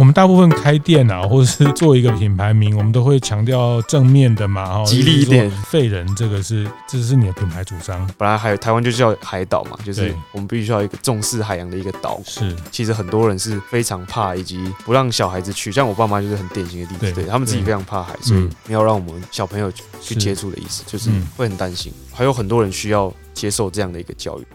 我们大部分开店啊，或者是做一个品牌名，我们都会强调正面的嘛，哈，吉利一点。废人，这个是这是你的品牌主张。本来还有台湾就叫海岛嘛，就是我们必须要一个重视海洋的一个岛。是，其实很多人是非常怕，以及不让小孩子去。像我爸妈就是很典型的例子，对，他们自己非常怕海，所以没有让我们小朋友去接触的意思，就是会很担心。还有很多人需要接受这样的一个教育。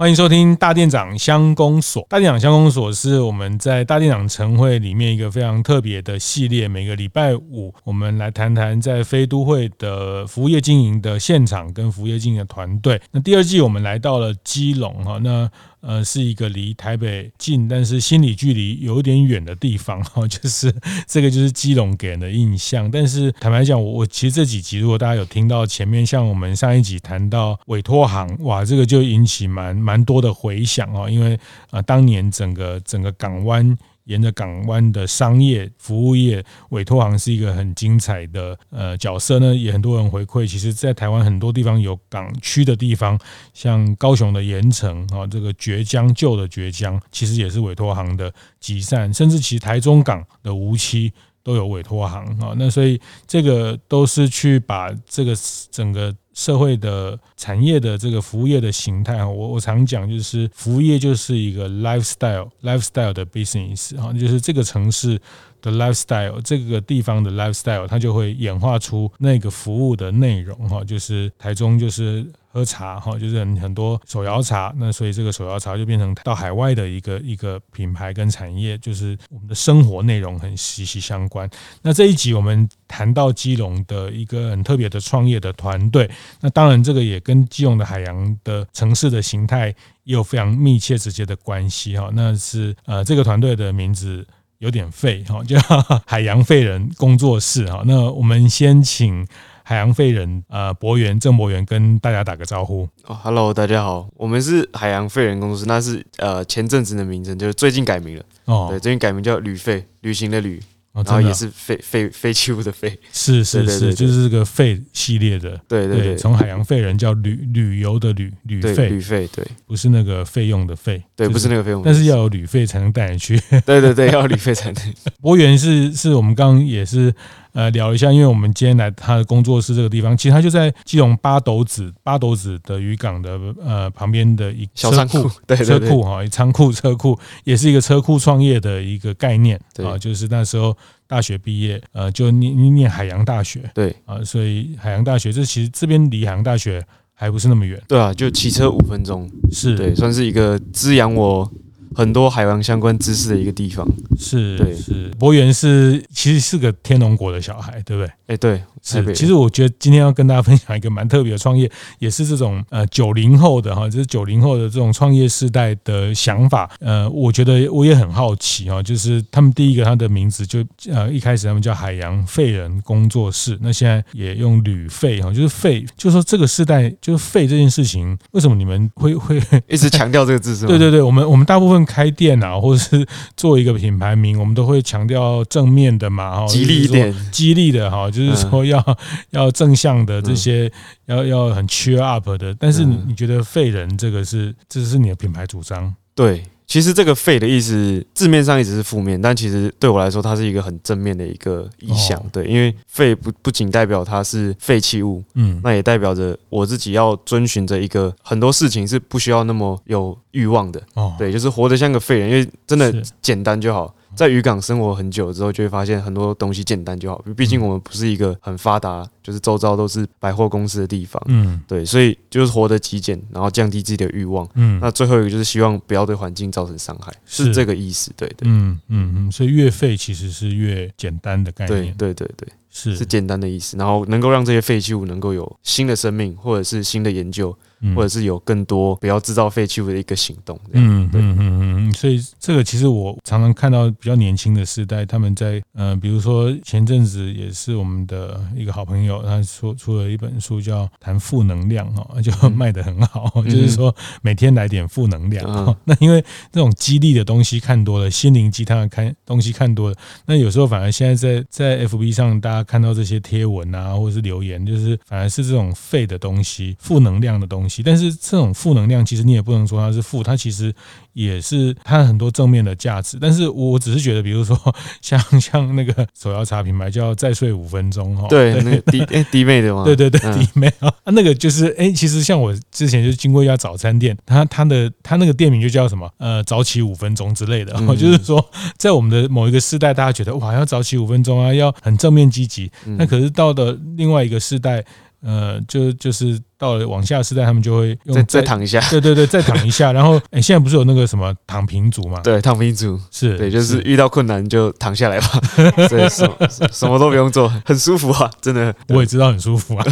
欢迎收听大店长相公所。大店长相公所是我们在大店长晨会里面一个非常特别的系列。每个礼拜五，我们来谈谈在飞都会的服务业经营的现场跟服务业经营的团队。那第二季我们来到了基隆哈，那。呃，是一个离台北近，但是心理距离有点远的地方 哈，就是这个就是基隆给人的印象。但是坦白讲，我我其实这几集如果大家有听到前面，像我们上一集谈到委托行，哇，这个就引起蛮蛮多的回响哦，因为啊、呃，当年整个整个港湾。沿着港湾的商业服务业委托行是一个很精彩的呃角色呢，也很多人回馈。其实，在台湾很多地方有港区的地方，像高雄的盐埕啊，这个绝江旧的绝江，其实也是委托行的集散，甚至其实台中港的梧栖都有委托行啊。那所以这个都是去把这个整个。社会的产业的这个服务业的形态啊，我我常讲就是服务业就是一个 lifestyle lifestyle 的 business 哈，就是这个城市的 lifestyle，这个地方的 lifestyle，它就会演化出那个服务的内容哈，就是台中就是。喝茶哈，就是很很多手摇茶，那所以这个手摇茶就变成到海外的一个一个品牌跟产业，就是我们的生活内容很息息相关。那这一集我们谈到基隆的一个很特别的创业的团队，那当然这个也跟基隆的海洋的城市的形态也有非常密切直接的关系哈。那是呃这个团队的名字有点废哈，叫海洋废人工作室哈。那我们先请。海洋废人，呃，博源郑博源跟大家打个招呼。哦，Hello，大家好，我们是海洋废人工作室，那是呃前阵子的名称，就是最近改名了。哦，对，最近改名叫旅费，旅行的旅。然后也是废废废弃物的废，是是是，就是这个废系列的，对对对，从海洋废人叫旅旅游的旅旅费。旅费，对，不是那个费用的费，对，不是那个费用，但是要有旅费才能带你去，对对对，要有旅费才能。博源是是我们刚刚也是呃聊一下，因为我们今天来他的工作室这个地方，其实他就在基隆八斗子八斗子的渔港的呃旁边的一小仓库，对车库 哈，仓库车库也是一个车库创业的一个概念啊，就是那时候。大学毕业，呃，就念念海洋大学，对。啊，所以海洋大学这其实这边离海洋大学还不是那么远，对啊，就骑车五分钟，是。对，算是一个滋养我很多海洋相关知识的一个地方，是，对，是。博源是其实是个天龙国的小孩，对不对？哎，对。是，其实我觉得今天要跟大家分享一个蛮特别的创业，也是这种呃九零后的哈，就是九零后的这种创业世代的想法。呃，我觉得我也很好奇哈，就是他们第一个他的名字就呃一开始他们叫海洋废人工作室，那现在也用旅废哈，就是废，就是说这个世代就是废这件事情，为什么你们会会一直强调这个字是吗？对对对，我们我们大部分开店啊，或者是做一个品牌名，我们都会强调正面的嘛哈，激励一点，激励的哈，就是说要。要正向的这些，要要很 cheer up 的，但是你你觉得废人这个是这是你的品牌主张？对，其实这个废的意思字面上一直是负面，但其实对我来说，它是一个很正面的一个意象。对，因为废不不仅代表它是废弃物，嗯，那也代表着我自己要遵循着一个很多事情是不需要那么有欲望的。哦，对，就是活得像个废人，因为真的简单就好。在渔港生活很久之后，就会发现很多东西简单就好。毕竟我们不是一个很发达，就是周遭都是百货公司的地方。嗯，对，所以就是活得极简，然后降低自己的欲望。嗯，那最后一个就是希望不要对环境造成伤害，是这个意思。对对。嗯嗯嗯，所以越废其实是越简单的概念。对对对对，是是简单的意思。然后能够让这些废弃物能够有新的生命，或者是新的研究。嗯、或者是有更多不要制造废弃物的一个行动。嗯嗯嗯嗯，所以这个其实我常常看到比较年轻的时代，他们在呃，比如说前阵子也是我们的一个好朋友，他说出了一本书叫《谈负能量》哈，就卖得很好，嗯、就是说每天来点负能量。嗯、那因为这种激励的东西看多了，心灵鸡汤的看东西看多了，那有时候反而现在在在 FB 上大家看到这些贴文啊，或者是留言，就是反而是这种废的东西、负能量的东西。但是这种负能量，其实你也不能说它是负，它其实也是它很多正面的价值。但是我只是觉得，比如说 像像那个手摇茶品牌叫再睡五分钟哈，对，那个弟哎弟妹的吗？对对对，弟妹啊，那个就是哎，其实像我之前就经过一家早餐店，它它的它那个店名就叫什么呃早起五分钟之类的，就是说在我们的某一个世代，大家觉得哇要早起五分钟啊，要很正面积极。那可是到了另外一个世代。呃，就就是到了往下时代，他们就会用再再躺一下，对对对，再躺一下。然后，哎，现在不是有那个什么躺平族嘛？对，躺平族是对，就是遇到困难就躺下来吧，对，什么什么都不用做，很舒服啊，真的。我也知道很舒服啊。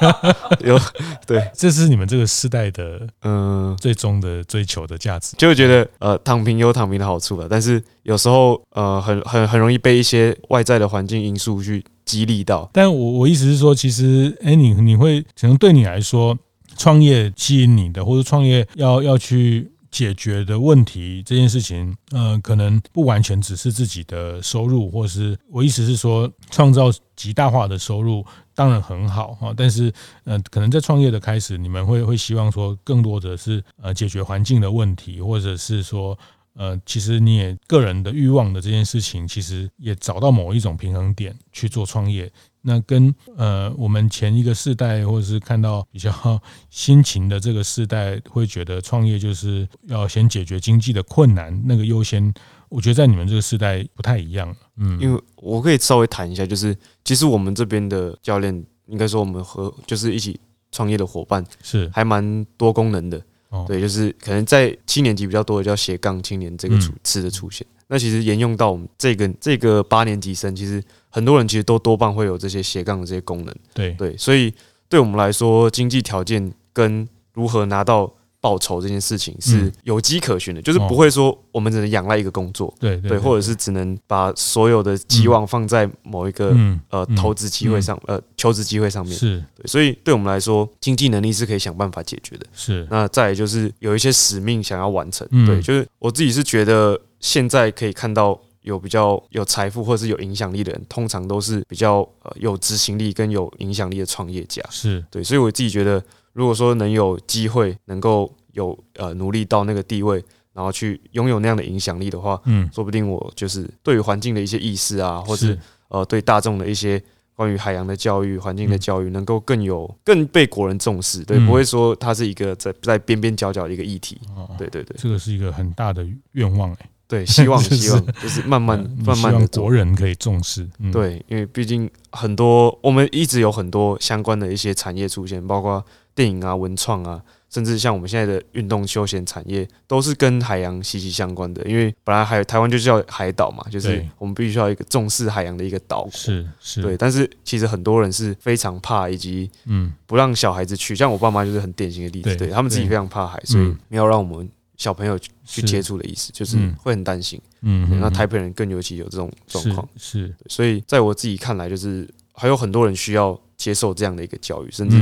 有对，这是你们这个世代的嗯最终的追求的价值，就会觉得呃躺平有躺平的好处了，但是有时候呃很很很容易被一些外在的环境因素去。激励到，但我我意思是说，其实，哎，你你会可能对你来说，创业吸引你的，或者创业要要去解决的问题这件事情，呃，可能不完全只是自己的收入，或是我意思是说，创造极大化的收入当然很好哈，但是，呃，可能在创业的开始，你们会会希望说，更多的是呃解决环境的问题，或者是说。呃，其实你也个人的欲望的这件事情，其实也找到某一种平衡点去做创业。那跟呃我们前一个世代，或者是看到比较辛勤的这个世代，会觉得创业就是要先解决经济的困难，那个优先。我觉得在你们这个世代不太一样。嗯，因为我可以稍微谈一下，就是其实我们这边的教练，应该说我们和就是一起创业的伙伴，是还蛮多功能的。对，就是可能在七年级比较多的叫斜杠青年这个词的出现。那其实沿用到我们这个这个八年级生，其实很多人其实都多半会有这些斜杠的这些功能。对对，所以对我们来说，经济条件跟如何拿到。报酬这件事情是有迹可循的，就是不会说我们只能仰赖一个工作，对对，或者是只能把所有的期望放在某一个呃投资机会上，呃求职机会上面。是，所以对我们来说，经济能力是可以想办法解决的。是，那再来就是有一些使命想要完成。对，就是我自己是觉得现在可以看到有比较有财富或者是有影响力的人，通常都是比较呃有执行力跟有影响力的创业家。是对，所以我自己觉得。如果说能有机会，能够有呃努力到那个地位，然后去拥有那样的影响力的话，嗯，说不定我就是对于环境的一些意识啊，或是呃对大众的一些关于海洋的教育、环境的教育，能够更有更被国人重视，对，不会说它是一个在在边边角角的一个议题。对对对，这个是一个很大的愿望哎，对，希望 希望就是慢慢慢慢的国人可以重视，对，因为毕竟很多我们一直有很多相关的一些产业出现，包括。电影啊，文创啊，甚至像我们现在的运动休闲产业，都是跟海洋息息相关的。因为本来海台湾就叫海岛嘛，就是我们必须要一个重视海洋的一个岛国。是是，对。但是其实很多人是非常怕，以及嗯，不让小孩子去。像我爸妈就是很典型的例子，对他们自己非常怕海，所以没有让我们小朋友去接触的意思，就是会很担心。嗯，那台北人更尤其有这种状况。是，所以在我自己看来，就是还有很多人需要。接受这样的一个教育，甚至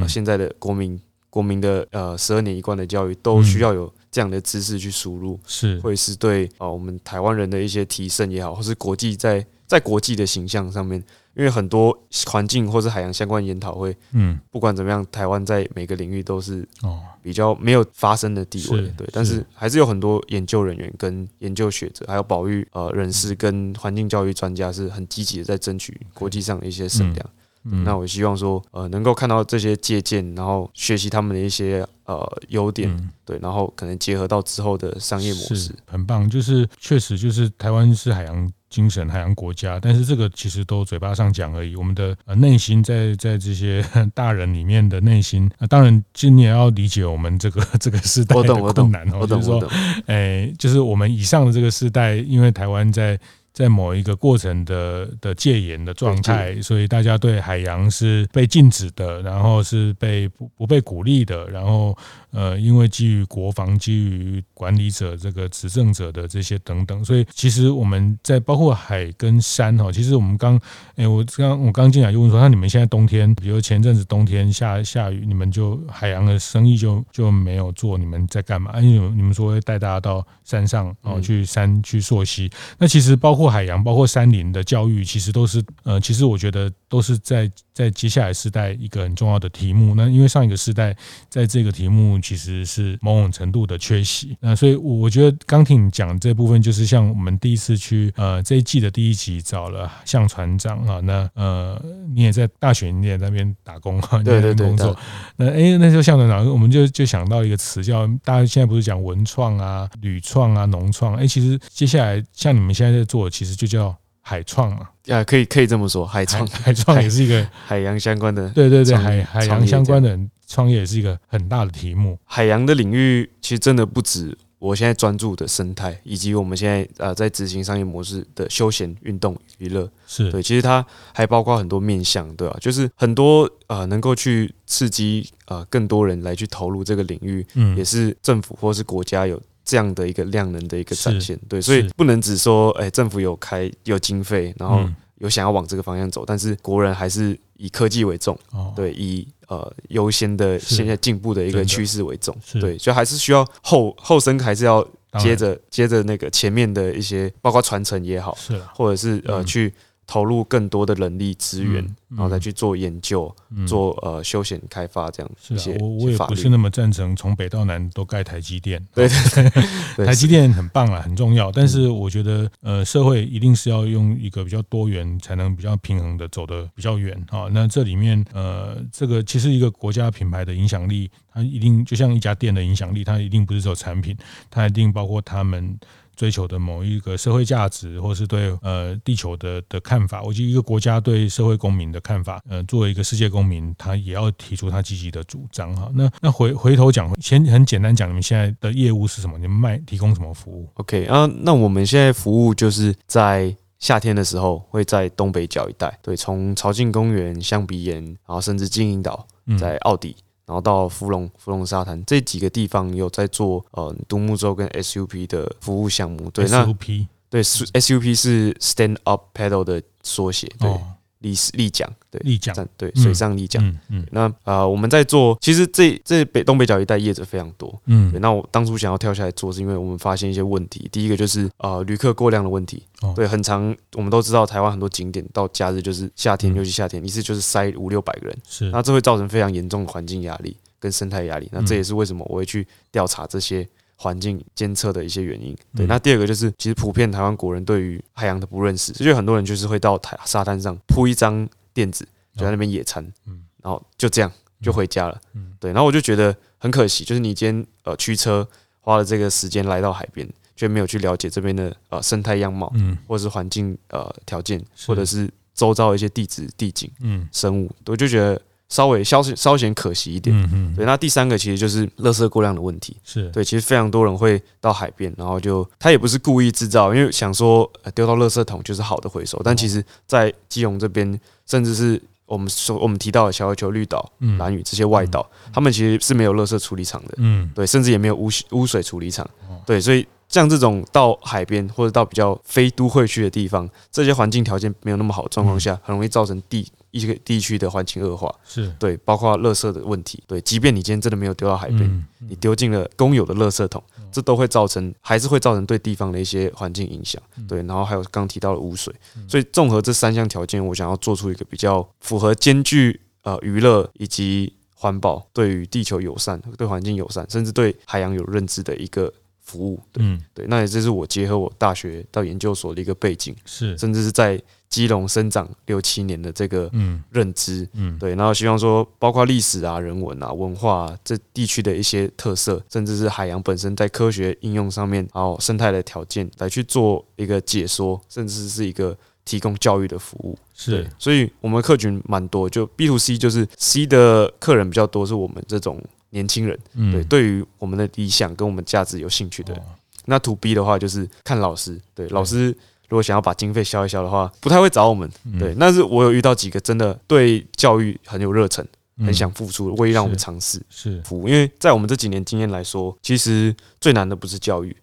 呃现在的国民国民的呃十二年一贯的教育都需要有这样的知识去输入，是。会是对啊我们台湾人的一些提升也好，或是国际在在国际的形象上面，因为很多环境或是海洋相关研讨会，嗯，不管怎么样，台湾在每个领域都是哦。比较没有发生的地位，对，但是还是有很多研究人员跟研究学者，还有保育呃人士跟环境教育专家是很积极的在争取国际上的一些声量。嗯，那我希望说，呃，能够看到这些借鉴，然后学习他们的一些呃优点，嗯、对，然后可能结合到之后的商业模式，很棒。就是确实就是台湾是海洋精神、海洋国家，但是这个其实都嘴巴上讲而已。我们的呃内心在在这些 大人里面的内心，呃，当然今年要理解我们这个这个时代的困难哦，就是说，哎，就是我们以上的这个时代，因为台湾在。在某一个过程的的戒严的状态，所以大家对海洋是被禁止的，然后是被不不被鼓励的，然后呃，因为基于国防、基于管理者这个执政者的这些等等，所以其实我们在包括海跟山哈，其实我们刚哎，我刚我刚进来就问说，那你们现在冬天，比如前阵子冬天下下雨，你们就海洋的生意就就没有做，你们在干嘛？因为你们说会带大家到山上，然后去山去溯溪，那其实包括海洋、包括山林的教育，其实都是呃，其实我觉得都是在在接下来世代一个很重要的题目。那因为上一个世代在这个题目其实是某种程度的缺席，那所以我觉得刚听你讲这部分，就是像我们第一次去呃这一季的第一集找了向船长啊，那呃你也在大学你也在那边打工哈，在那边工作，那哎那时候向船长我们就就想到一个词叫大家现在不是讲文创啊、旅创啊、农创，哎其实接下来像你们现在在做，其实就叫海创嘛。啊，可以可以这么说，海创海创也是一个海洋相关的，对对对，海海洋相关的创业也是一个很大的题目。海洋的领域其实真的不止我现在专注的生态，以及我们现在呃在执行商业模式的休闲运动娱乐，是对，其实它还包括很多面向，对吧？就是很多呃能够去刺激呃更多人来去投入这个领域，嗯，也是政府或是国家有。这样的一个量能的一个展现，对，所以不能只说，哎，政府有开有经费，然后有想要往这个方向走，但是国人还是以科技为重，对，以呃优先的现在进步的一个趋势为重，对，所以还是需要后后生还是要接着接着那个前面的一些，包括传承也好，是，或者是呃去。投入更多的人力资源，然后再去做研究，做呃休闲开发这样。是啊，我我也不是那么赞成从北到南都盖台积电。对 台积电很棒啊，很重要。但是我觉得呃，社会一定是要用一个比较多元，才能比较平衡的走得比较远啊。那这里面呃，这个其实一个国家品牌的影响力，它一定就像一家店的影响力，它一定不是只有产品，它一定包括他们。追求的某一个社会价值，或是对呃地球的的看法，我觉得一个国家对社会公民的看法，呃，作为一个世界公民，他也要提出他积极的主张哈。那那回回头讲，先很简单讲，你们现在的业务是什么？你们卖提供什么服务？OK 啊，那我们现在服务就是在夏天的时候会在东北角一带，对，从潮境公园、象鼻岩，然后甚至金银岛，在奥迪。嗯然后到芙蓉、芙蓉沙滩这几个地方有在做呃独木舟跟 SUP 的服务项目。对，那 SUP 对 SUP 是 Stand Up Paddle 的缩写。对。哦立立桨，对，立桨，对，水上立桨。嗯，那啊，我们在做，其实这这北东北角一带业者非常多。嗯，那我当初想要跳下来做，是因为我们发现一些问题。第一个就是啊，旅客过量的问题。对，很长，我们都知道台湾很多景点到假日就是夏天，尤其夏天一次就是塞五六百个人。是，那这会造成非常严重的环境压力跟生态压力。那这也是为什么我会去调查这些。环境监测的一些原因，对。那第二个就是，其实普遍台湾国人对于海洋的不认识，所以很多人就是会到台沙滩上铺一张垫子，就在那边野餐，嗯，然后就这样就回家了，嗯，对。然后我就觉得很可惜，就是你今天呃驱车花了这个时间来到海边，却没有去了解这边的呃生态样貌，嗯，或者是环境呃条件，或者是周遭一些地质地景，嗯，生物，我就觉得。稍微稍稍显可惜一点，嗯嗯，对。那第三个其实就是垃圾过量的问题，是。对。其实非常多人会到海边，然后就他也不是故意制造，因为想说丢到垃圾桶就是好的回收，但其实，在基隆这边，甚至是我们说我们提到的小琉球、绿岛、蓝屿这些外岛，他们其实是没有垃圾处理厂的，嗯，对，甚至也没有污污水处理厂，对，所以。像这种到海边或者到比较非都会区的地方，这些环境条件没有那么好的状况下，很容易造成地一些地区的环境恶化。是对，包括垃圾的问题。对，即便你今天真的没有丢到海边，你丢进了公有的垃圾桶，这都会造成，还是会造成对地方的一些环境影响。对，然后还有刚提到的污水。所以综合这三项条件，我想要做出一个比较符合兼具呃娱乐以及环保，对于地球友善、对环境友善，甚至对海洋有认知的一个。服务，嗯，对，那也这是我结合我大学到研究所的一个背景，是，甚至是在基隆生长六七年的这个嗯。认知，嗯，对，然后希望说，包括历史啊、人文啊、文化啊，这地区的一些特色，甚至是海洋本身在科学应用上面，然后生态的条件来去做一个解说，甚至是一个提供教育的服务，是，所以我们客群蛮多，就 B to C 就是 C 的客人比较多，是我们这种。年轻人，对，对于我们的理想跟我们价值有兴趣的人，那 to B 的话就是看老师，对，老师如果想要把经费消一消的话，不太会找我们。对，但是我有遇到几个真的对教育很有热忱，很想付出，会让我们尝试是。服务。因为在我们这几年经验来说，其实最难的不是教育，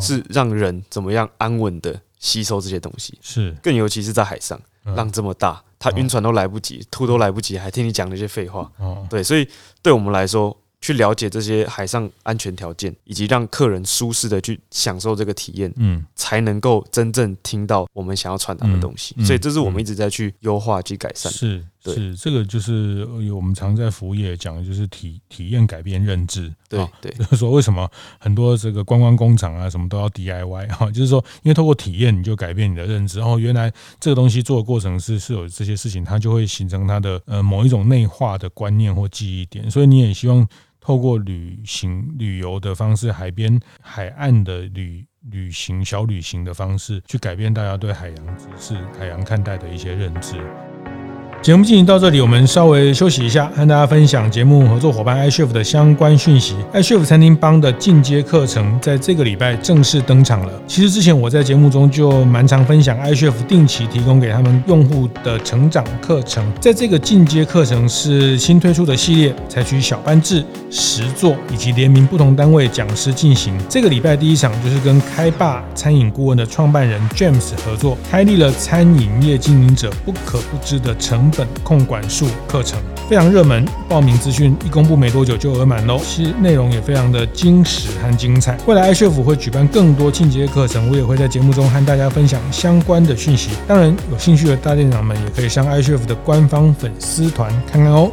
是让人怎么样安稳的吸收这些东西。是，更尤其是在海上，浪这么大，他晕船都来不及，吐都来不及，还听你讲那些废话。对，所以对我们来说。去了解这些海上安全条件，以及让客人舒适的去享受这个体验，嗯，才能够真正听到我们想要传达的东西。所以这是我们一直在去优化、去改善。是，是，这个就是我们常在服务业讲的，就是体体验改变认知。对对，就是说为什么很多这个观光工厂啊，什么都要 DIY 哈，就是说，因为透过体验，你就改变你的认知。然后原来这个东西做的过程是是有这些事情，它就会形成它的呃某一种内化的观念或记忆点。所以你也希望。透过旅行、旅游的方式，海边、海岸的旅旅行、小旅行的方式，去改变大家对海洋知识、海洋看待的一些认知。节目进行到这里，我们稍微休息一下，和大家分享节目合作伙伴 iCHEF 的相关讯息。iCHEF 餐厅帮的进阶课程在这个礼拜正式登场了。其实之前我在节目中就蛮常分享 iCHEF 定期提供给他们用户的成长课程。在这个进阶课程是新推出的系列，采取小班制、实作以及联名不同单位讲师进行。这个礼拜第一场就是跟开霸餐饮顾问的创办人 James 合作，开立了餐饮业经营者不可不知的成本控管术课程非常热门，报名资讯一公布没多久就额满喽。其实内容也非常的精实和精彩。未来 iCHEF 会举办更多进阶课程，我也会在节目中和大家分享相关的讯息。当然，有兴趣的大店长们也可以上 iCHEF 的官方粉丝团看看哦。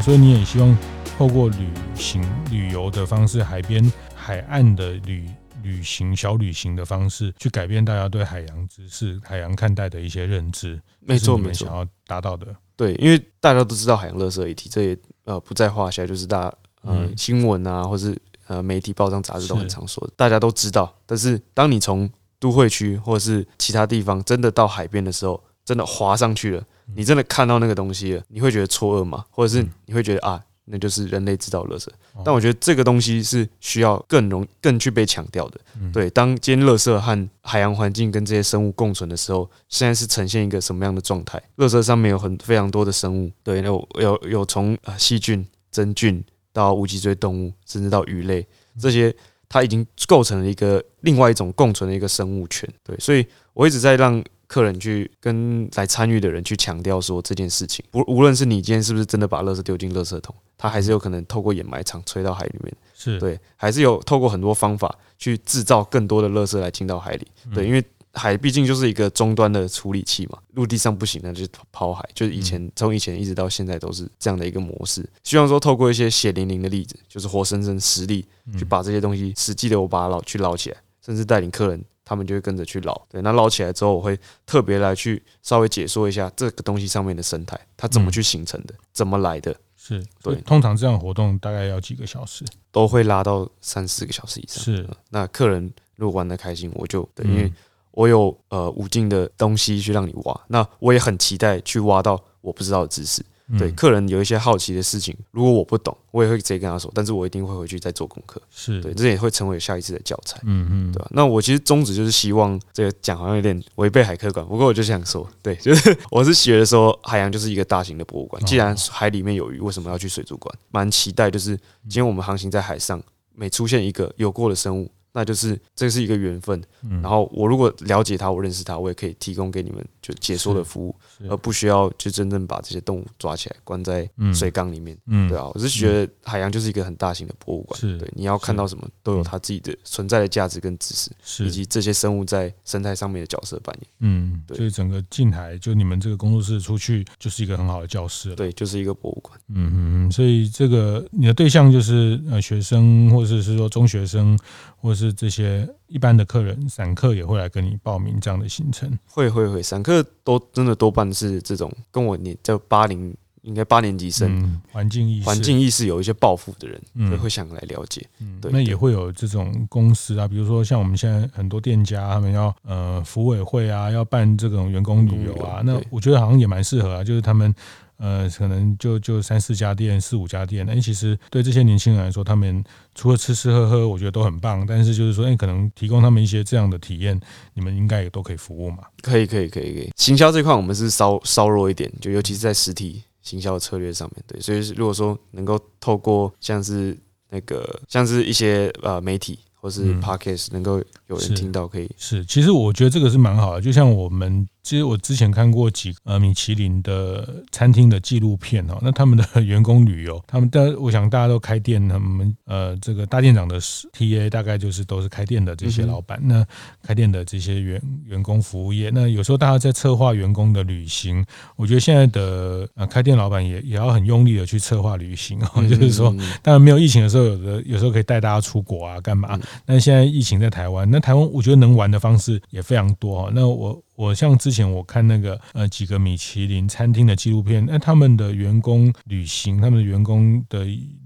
所以你也希望透过旅行旅游的方式，海边海岸的旅旅行小旅行的方式，去改变大家对海洋知识、海洋看待的一些认知。没错，没错，想要达到的。对，因为大家都知道海洋垃圾议题，这也呃不在话下，就是大家呃新闻啊，或是呃媒体、报章、杂志都很常说的，大家都知道。但是当你从都会区或者是其他地方真的到海边的时候，真的滑上去了，你真的看到那个东西了，你会觉得错愕吗？或者是你会觉得啊？那就是人类制造垃圾，但我觉得这个东西是需要更容更去被强调的。对，当今天垃圾和海洋环境跟这些生物共存的时候，现在是呈现一个什么样的状态？垃圾上面有很非常多的生物，对，有有有从啊细菌、真菌到无脊椎动物，甚至到鱼类，这些它已经构成了一个另外一种共存的一个生物圈。对，所以我一直在让。客人去跟来参与的人去强调说这件事情，无无论是你今天是不是真的把垃圾丢进垃圾桶，它还是有可能透过掩埋场吹到海里面，是。对，还是有透过很多方法去制造更多的垃圾来进到海里，对，因为海毕竟就是一个终端的处理器嘛，陆地上不行，那就抛海，就是以前从以前一直到现在都是这样的一个模式。希望说透过一些血淋淋的例子，就是活生生实例，去把这些东西实际的我把它捞去捞起来，甚至带领客人。他们就会跟着去捞，对，那捞起来之后，我会特别来去稍微解说一下这个东西上面的生态，它怎么去形成的，怎么来的。是对，通常这样活动大概要几个小时，都会拉到三四个小时以上。是，那客人如果玩的开心，我就对，因为我有呃无尽的东西去让你挖，那我也很期待去挖到我不知道的知识。对，客人有一些好奇的事情，如果我不懂，我也会直接跟他说，但是我一定会回去再做功课。是对，这也会成为下一次的教材。嗯嗯，对吧？那我其实宗旨就是希望这个讲好像有点违背海客馆，不过我就想说，对，就是我是学的说，海洋就是一个大型的博物馆。既然海里面有鱼，为什么要去水族馆？蛮期待，就是今天我们航行在海上，每出现一个有过的生物。那就是这是一个缘分，然后我如果了解它，我认识它，我也可以提供给你们就解说的服务，而不需要就真正把这些动物抓起来关在水缸里面，嗯对啊，我是觉得海洋就是一个很大型的博物馆，对，你要看到什么都有它自己的存在的价值跟知识，是以及这些生物在生态上面的角色扮演，嗯，对，所以整个近海就你们这个工作室出去就是一个很好的教室，对，就是一个博物馆，嗯嗯嗯，所以这个你的对象就是呃学生或者是说中学生。或是这些一般的客人，散客也会来跟你报名这样的行程，会会会，散客都真的多半是这种跟我年就八零应该八年级生，环境意识。环境意识有一些抱负的人，嗯，会想来了解，嗯，对，那也会有这种公司啊，比如说像我们现在很多店家，他们要呃福委会啊，要办这种员工旅游啊，那我觉得好像也蛮适合啊，就是他们。呃，可能就就三四家店、四五家店。那其实对这些年轻人来说，他们除了吃吃喝喝，我觉得都很棒。但是就是说，哎，可能提供他们一些这样的体验，你们应该也都可以服务嘛？可以，可以，可以，可以。行销这块我们是稍稍弱一点，就尤其是在实体行销策略上面。对，所以如果说能够透过像是那个像是一些呃媒体。或是 Podcast 能够有人听到，可以、是。其实我觉得这个是蛮好的，就像我们。其实我之前看过几呃米其林的餐厅的纪录片哦，那他们的 员工旅游，他们的我想大家都开店，他们呃这个大店长的 TA 大概就是都是开店的这些老板，那开店的这些员员工服务业，那有时候大家在策划员工的旅行，我觉得现在的呃开店老板也也要很用力的去策划旅行哦，就是说当然没有疫情的时候，有的有时候可以带大家出国啊干嘛，那现在疫情在台湾，那台湾我觉得能玩的方式也非常多哦，那我。我像之前我看那个呃几个米其林餐厅的纪录片，那他们的员工旅行，他们的员工的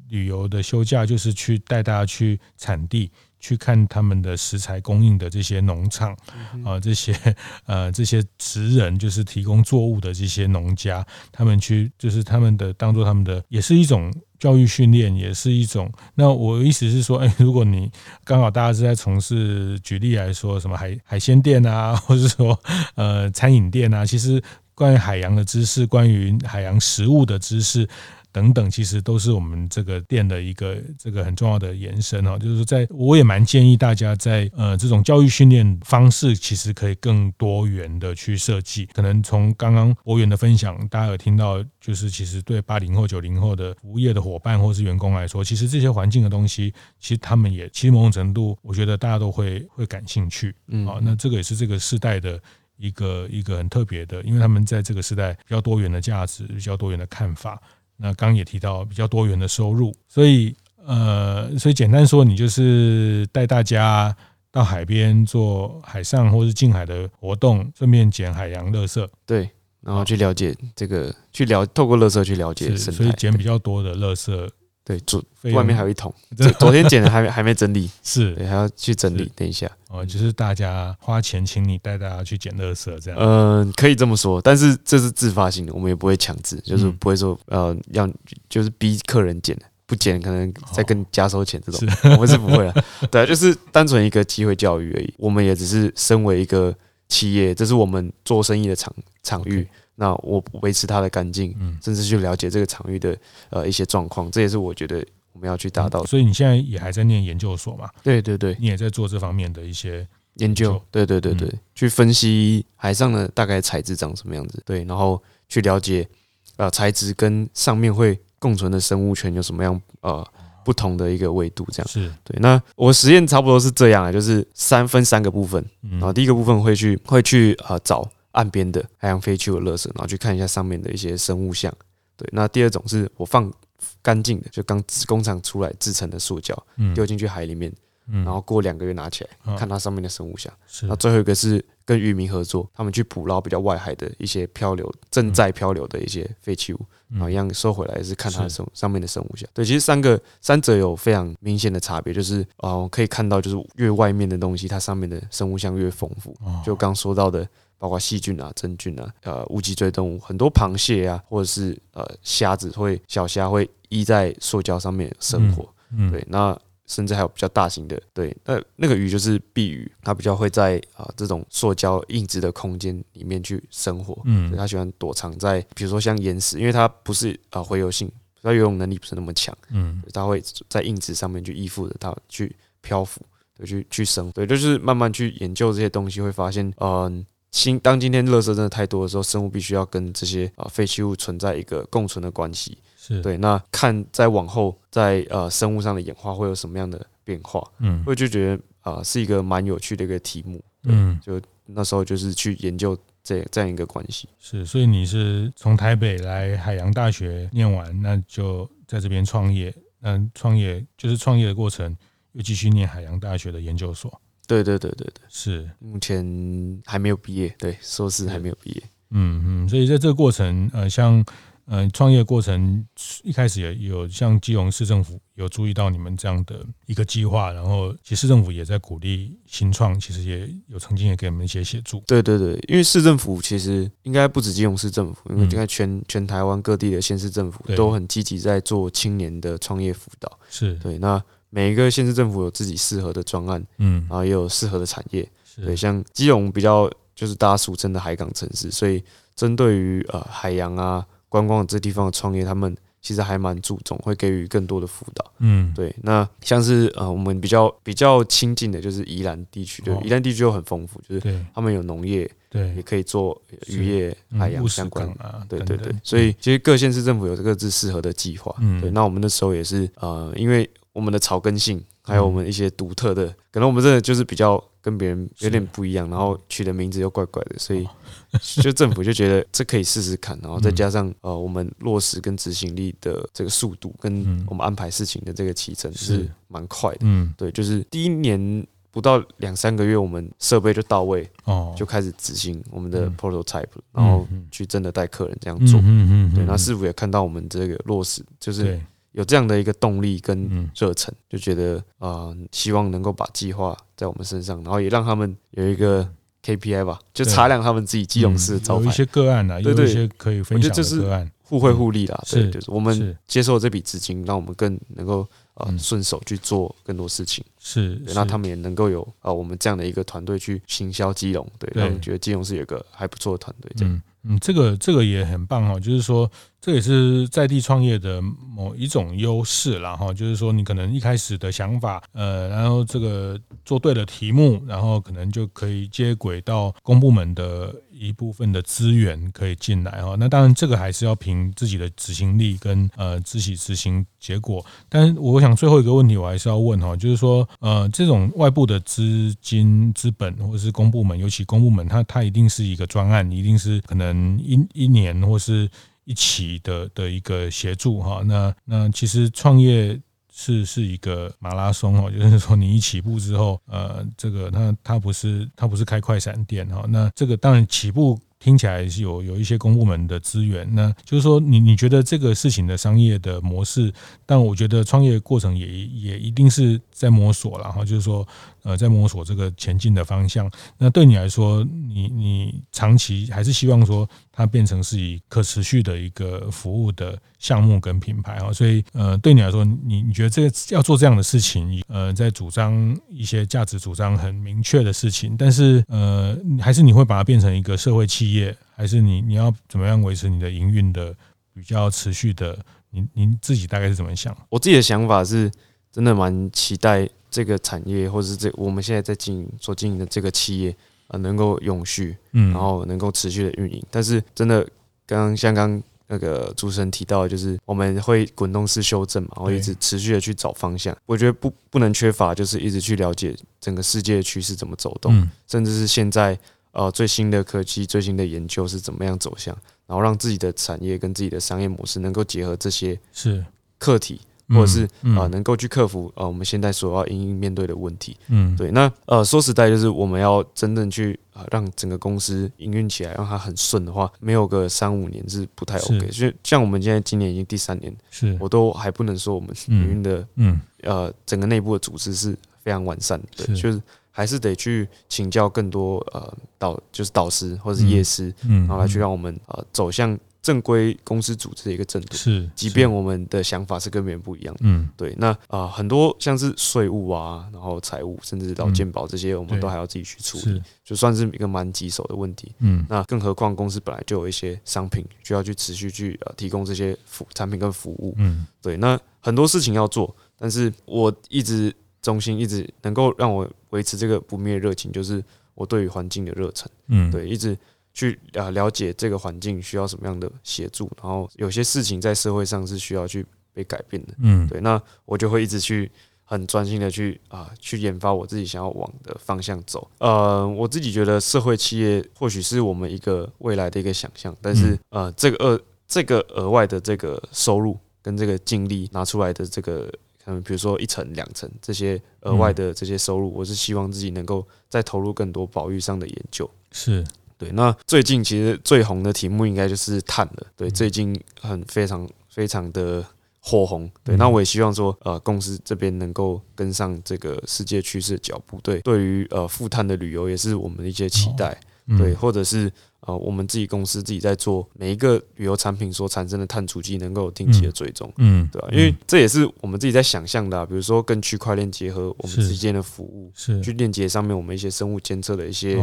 旅游的休假，就是去带大家去产地。去看他们的食材供应的这些农场啊，这些 呃这些职人就是提供作物的这些农家，他们去就是他们的当做他们的也是一种教育训练，也是一种。那我意思是说，哎，如果你刚好大家是在从事，举例来说，什么海海鲜店啊，或者说呃餐饮店啊，其实关于海洋的知识，关于海洋食物的知识。等等，其实都是我们这个店的一个这个很重要的延伸哦。就是说，在我也蛮建议大家在呃这种教育训练方式，其实可以更多元的去设计。可能从刚刚博远的分享，大家有听到，就是其实对八零后、九零后的服务业的伙伴或是员工来说，其实这些环境的东西，其实他们也其实某种程度，我觉得大家都会会感兴趣。嗯，好，那这个也是这个世代的一个一个很特别的，因为他们在这个时代比较多元的价值，比较多元的看法。那刚刚也提到比较多元的收入，所以呃，所以简单说，你就是带大家到海边做海上或是近海的活动，顺便捡海洋垃圾，对，然后去了解这个，去了透过垃圾去了解生态，所以捡比较多的垃圾。对，昨外面还有一桶，昨天捡的还没还没整理，是，对，还要去整理。等一下，哦，就是大家花钱请你带大家去捡垃圾这样。嗯，可以这么说，但是这是自发性的，我们也不会强制，就是不会说呃要就是逼客人捡，不捡可能再跟加收钱这种，我们是不会的。对，就是单纯一个机会教育而已。我们也只是身为一个企业，这是我们做生意的场场域。那我维持它的干净，嗯甚至去了解这个场域的呃一些状况，这也是我觉得我们要去达到的。所以你现在也还在念研究所嘛？对对对，你也在做这方面的一些研究。对对对对，去分析海上的大概材质长什么样子，对，然后去了解呃材质跟上面会共存的生物圈有什么样呃不同的一个维度，这样是对。那我实验差不多是这样啊，就是三分三个部分，然后第一个部分会去会去呃找。岸边的海洋废弃物的垃圾，然后去看一下上面的一些生物像。对，那第二种是我放干净的，就刚工厂出来制成的塑胶，丢进去海里面，然后过两个月拿起来，看它上面的生物像。那最后一个是跟渔民合作，他们去捕捞比较外海的一些漂流、正在漂流的一些废弃物，然后一样收回来是看它的生上面的生物像。对，其实三个三者有非常明显的差别，就是哦，可以看到就是越外面的东西，它上面的生物像越丰富。就刚说到的。包括细菌啊、真菌啊、呃无脊椎动物，很多螃蟹啊，或者是呃虾子会小虾会依在塑胶上面生活，嗯，嗯对，那甚至还有比较大型的，对，那那个鱼就是碧鱼，它比较会在啊、呃、这种塑胶硬质的空间里面去生活，嗯，它喜欢躲藏在，比如说像岩石，因为它不是啊回游性，它游泳能力不是那么强，嗯，它会在硬质上面去依附着它去漂浮，对，去去生，对，就是慢慢去研究这些东西，会发现，嗯、呃。新当今天垃圾真的太多的时候，生物必须要跟这些啊废弃物存在一个共存的关系。是对，那看在往后，在呃生物上的演化会有什么样的变化？嗯，我就觉得啊、呃、是一个蛮有趣的一个题目。嗯，就那时候就是去研究这这样一个关系。是，所以你是从台北来海洋大学念完，那就在这边创业。嗯，创业就是创业的过程，又继续念海洋大学的研究所。对对对对对，是目前还没有毕业，对，硕士还没有毕业。嗯嗯，所以在这个过程，呃，像呃，创业过程一开始也有像基隆市政府有注意到你们这样的一个计划，然后其实市政府也在鼓励新创，其实也有曾经也给我们一些协助。对对对，因为市政府其实应该不止基隆市政府，因为应该全全台湾各地的县市政府都很积极在做青年的创业辅导。是对，那每一个县市政府有自己适合的专案，嗯，然后也有适合的产业。对，像基隆比较就是大家俗称的海港城市，所以针对于呃海洋啊。观光这地方的创业，他们其实还蛮注重，会给予更多的辅导。嗯，对。那像是呃，我们比较比较亲近的就是宜兰地区，对，宜兰地区又很丰富，就是他们有农业，对，也可以做渔业、海洋相关啊。对对对。所以其实各县市政府有各自适合的计划。嗯，对。那我们那时候也是呃，因为我们的草根性，还有我们一些独特的，可能我们真的就是比较跟别人有点不一样，然后取的名字又怪怪的，所以。就政府就觉得这可以试试看，然后再加上呃，我们落实跟执行力的这个速度，跟我们安排事情的这个期程是。蛮快的。嗯，对，就是第一年不到两三个月，我们设备就到位，哦，就开始执行我们的 prototype，然后去真的带客人这样做。嗯嗯，对，那师傅也看到我们这个落实，就是有这样的一个动力跟热忱，就觉得啊，希望能够把计划在我们身上，然后也让他们有一个。KPI 吧，就擦亮他们自己基隆市的招牌。有一些个案啊，有一些可以分享的个案，互惠互利啦。对，就是我们接受这笔资金，让我们更能够呃顺手去做更多事情。是，那他们也能够有啊，我们这样的一个团队去行销基隆，对，让觉得基隆是有个还不错的团队。这样，嗯，这个这个也很棒哈，就是说。这也是在地创业的某一种优势啦，哈，就是说你可能一开始的想法，呃，然后这个做对了题目，然后可能就可以接轨到公部门的一部分的资源可以进来哈。那当然这个还是要凭自己的执行力跟呃自己执行结果。但是我想最后一个问题我还是要问哈，就是说呃这种外部的资金资本或者是公部门，尤其公部门，它它一定是一个专案，一定是可能一一年或是。一起的的一个协助哈，那那其实创业是是一个马拉松哦，就是说你一起步之后，呃，这个它它不是它不是开快闪店哈，那这个当然起步。听起来是有有一些公部门的资源，那就是说你你觉得这个事情的商业的模式，但我觉得创业过程也也一定是在摸索了哈，就是说呃在摸索这个前进的方向。那对你来说，你你长期还是希望说它变成是以可持续的一个服务的项目跟品牌啊，所以呃对你来说，你你觉得这个要做这样的事情，呃在主张一些价值主张很明确的事情，但是呃还是你会把它变成一个社会企业。业还是你你要怎么样维持你的营运的比较持续的？您您自己大概是怎么想？我自己的想法是真的蛮期待这个产业，或者是这我们现在在经营所经营的这个企业啊，能够永续，嗯，然后能够持续的运营。但是真的，刚刚像刚那个主持人提到，就是我们会滚动式修正嘛，然后一直持续的去找方向。我觉得不不能缺乏，就是一直去了解整个世界的趋势怎么走动，甚至是现在。呃，最新的科技、最新的研究是怎么样走向，然后让自己的产业跟自己的商业模式能够结合这些是课题，或者是啊，能够去克服呃我们现在所要应面对的问题。嗯，对。那呃，说实在，就是我们要真正去啊，让整个公司营运起来，让它很顺的话，没有个三五年是不太 OK。所以像我们现在今年已经第三年，是我都还不能说我们营运的嗯呃整个内部的组织是非常完善的，对，就是。还是得去请教更多呃导就是导师或者是业师，嗯，然后来去让我们呃走向正规公司组织的一个正途。是，即便我们的想法是跟别人不一样的，嗯，对。那啊、呃、很多像是税务啊，然后财务，甚至到健保这些，我们都还要自己去处理，就算是一个蛮棘手的问题。嗯，那更何况公司本来就有一些商品需要去持续去呃提供这些服产品跟服务。嗯，对。那很多事情要做，但是我一直。中心一直能够让我维持这个不灭热情，就是我对于环境的热忱。嗯，对，一直去啊了解这个环境需要什么样的协助，然后有些事情在社会上是需要去被改变的。嗯，对，那我就会一直去很专心的去啊去研发我自己想要往的方向走。呃，我自己觉得社会企业或许是我们一个未来的一个想象，但是呃，这个额这个额外的这个收入跟这个精力拿出来的这个。嗯，比如说一层、两层这些额外的这些收入，我是希望自己能够再投入更多保育上的研究。是对，那最近其实最红的题目应该就是碳了。对，最近很非常非常的火红。对，那我也希望说，呃，公司这边能够跟上这个世界趋势的脚步。对，对于呃负碳的旅游也是我们的一些期待。对，或者是。呃，我们自己公司自己在做每一个旅游产品所产生的碳足迹，能够有定期的追踪，嗯，对吧？因为这也是我们自己在想象的，比如说跟区块链结合我们之间的服务，是去链接上面我们一些生物监测的一些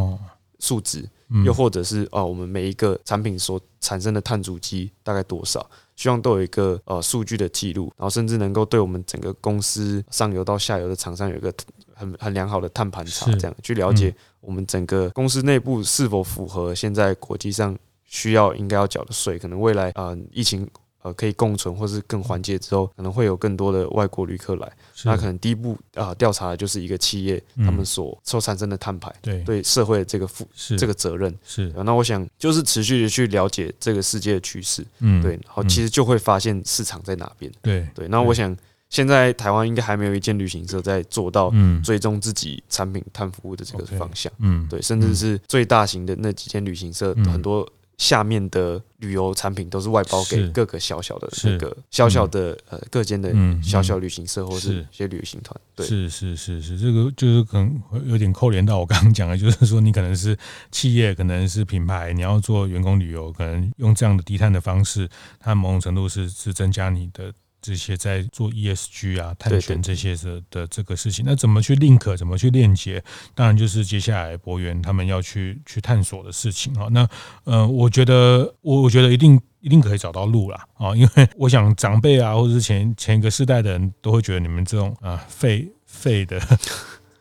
数值，又或者是啊，我们每一个产品所产生的碳足迹大概多少，希望都有一个呃数据的记录，然后甚至能够对我们整个公司上游到下游的厂商有一个很很良好的碳盘查，这样去了解。我们整个公司内部是否符合现在国际上需要应该要缴的税？可能未来啊、呃，疫情呃可以共存，或是更缓解之后，可能会有更多的外国旅客来。那可能第一步啊，调查的就是一个企业他们所所产生的碳排，对对社会的这个负这个责任是。那我想就是持续的去了解这个世界的趋势，嗯，对，然后其实就会发现市场在哪边。对对，那我想。现在台湾应该还没有一间旅行社在做到追踪自己产品碳服务的这个方向，嗯，对，甚至是最大型的那几间旅行社，很多下面的旅游产品都是外包给各个小小的那个小小的呃各间的小小旅行社或是一些旅行团，对，是是是是，这个就是可能有点扣连到我刚刚讲的，就是说你可能是企业，可能是品牌，你要做员工旅游，可能用这样的低碳的方式，它某种程度是是增加你的。这些在做 ESG 啊、碳权这些的的这个事情，那怎么去 link，怎么去链接？当然就是接下来博源他们要去去探索的事情啊。那呃，我觉得我我觉得一定一定可以找到路啦啊，因为我想长辈啊，或者是前前一个世代的人都会觉得你们这种啊废废的。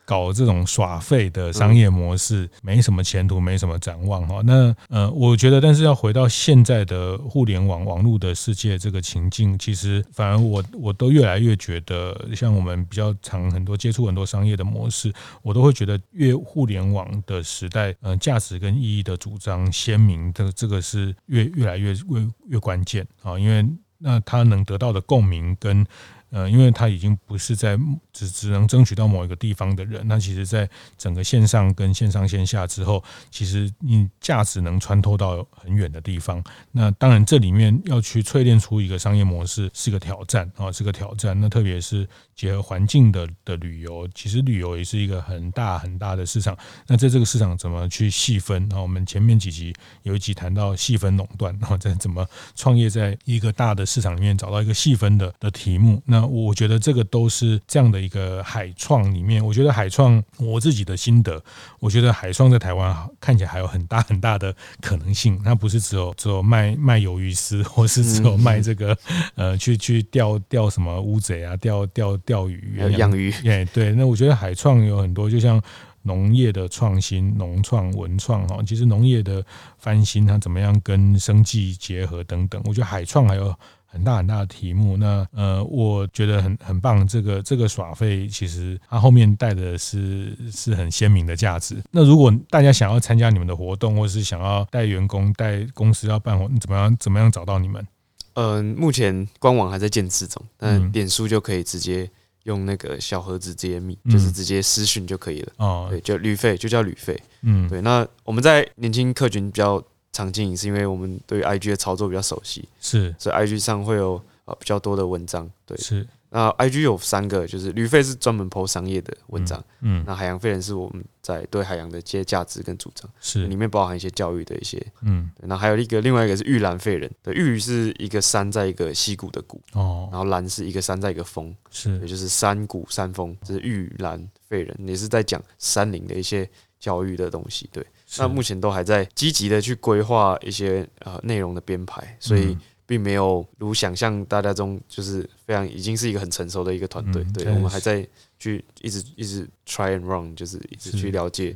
搞这种耍废的商业模式，没什么前途，没什么展望哈。那呃，我觉得，但是要回到现在的互联网网络的世界这个情境，其实反而我我都越来越觉得，像我们比较常很多接触很多商业的模式，我都会觉得越互联网的时代，呃，价值跟意义的主张鲜明的这个是越越来越越越关键啊，因为那他能得到的共鸣跟。呃，因为他已经不是在只只能争取到某一个地方的人，那其实，在整个线上跟线上线下之后，其实你价值能穿透到很远的地方。那当然，这里面要去淬炼出一个商业模式，是个挑战啊，是个挑战。那特别是结合环境的的旅游，其实旅游也是一个很大很大的市场。那在这个市场怎么去细分？啊，我们前面几集有一集谈到细分垄断，然后再怎么创业在一个大的市场里面找到一个细分的的题目。那我觉得这个都是这样的一个海创里面，我觉得海创我自己的心得，我觉得海创在台湾看起来还有很大很大的可能性。它不是只有只有卖卖鱿鱼丝，或是只有卖这个呃去去钓钓什么乌贼啊，钓钓钓鱼养鱼。哎，对，那我觉得海创有很多，就像农业的创新、农创、文创哈，其实农业的翻新，它怎么样跟生计结合等等，我觉得海创还有。很大很大的题目，那呃，我觉得很很棒。这个这个耍费，其实它后面带的是是很鲜明的价值。那如果大家想要参加你们的活动，或是想要带员工、带公司要办活，怎么样怎么样找到你们？嗯，目前官网还在建制中，但脸书就可以直接用那个小盒子直接密，嗯、就是直接私讯就可以了。哦，对，就旅费就叫旅费。嗯，对。那我们在年轻客群比较。常经营是因为我们对 IG 的操作比较熟悉，是，所以 IG 上会有呃比较多的文章，对，是。那 IG 有三个，就是旅费是专门 po 商业的文章，嗯，那海洋废人是我们在对海洋的一些价值跟主张，是，里面包含一些教育的一些，嗯，那还有一个另外一个是玉兰废人，对，玉是一个山在一个溪谷的谷，哦，然后兰是一个山在一个峰，是，也就是山谷山峰，这是玉兰废人，也是在讲山林的一些教育的东西，对。那目前都还在积极的去规划一些呃内容的编排，所以并没有如想象大家中就是非常已经是一个很成熟的一个团队，对，我们还在去一直一直 try and run，就是一直去了解。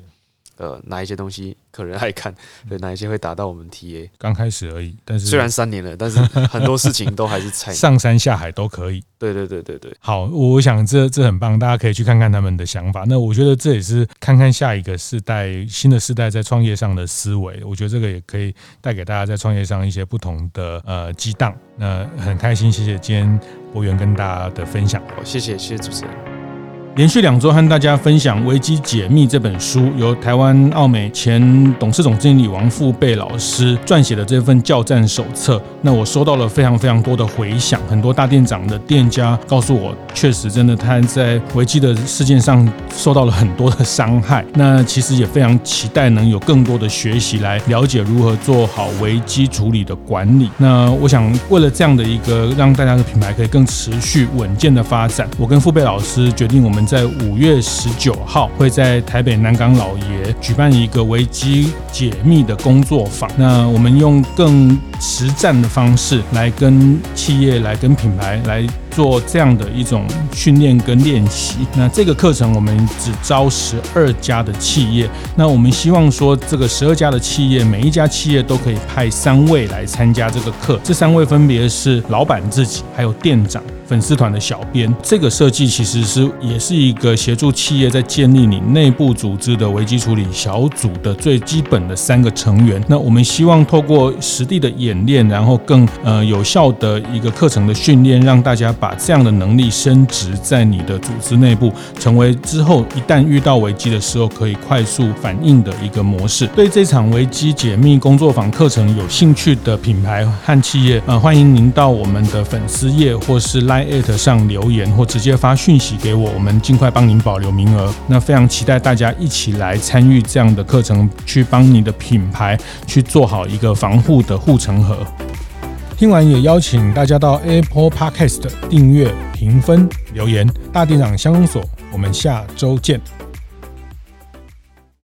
呃，哪一些东西可能爱看？对，哪一些会打到我们 TA？刚开始而已，但是虽然三年了，但是很多事情都还是菜。上山下海都可以。对对对对对。好，我想这这很棒，大家可以去看看他们的想法。那我觉得这也是看看下一个世代、新的世代在创业上的思维。我觉得这个也可以带给大家在创业上一些不同的呃激荡。那很开心，谢谢今天博源跟大家的分享。好，谢谢谢谢主持人。连续两周和大家分享《危机解密》这本书，由台湾奥美前董事总经理王富贝老师撰写的这份教战手册。那我收到了非常非常多的回响，很多大店长的店家告诉我，确实真的他在危机的事件上受到了很多的伤害。那其实也非常期待能有更多的学习来了解如何做好危机处理的管理。那我想，为了这样的一个让大家的品牌可以更持续稳健的发展，我跟富贝老师决定我们。在五月十九号，会在台北南港老爷举办一个危机解密的工作坊。那我们用更实战的方式来跟企业、来跟品牌来。做这样的一种训练跟练习，那这个课程我们只招十二家的企业，那我们希望说这个十二家的企业，每一家企业都可以派三位来参加这个课，这三位分别是老板自己，还有店长、粉丝团的小编。这个设计其实是也是一个协助企业在建立你内部组织的危机处理小组的最基本的三个成员。那我们希望透过实地的演练，然后更呃有效的一个课程的训练，让大家把这样的能力升值在你的组织内部，成为之后一旦遇到危机的时候可以快速反应的一个模式。对这场危机解密工作坊课程有兴趣的品牌和企业，呃，欢迎您到我们的粉丝页或是 Line@ 上留言，或直接发讯息给我，我们尽快帮您保留名额。那非常期待大家一起来参与这样的课程，去帮你的品牌去做好一个防护的护城河。听完也邀请大家到 Apple Podcast 订阅、评分、留言。大店长乡公所，我们下周见。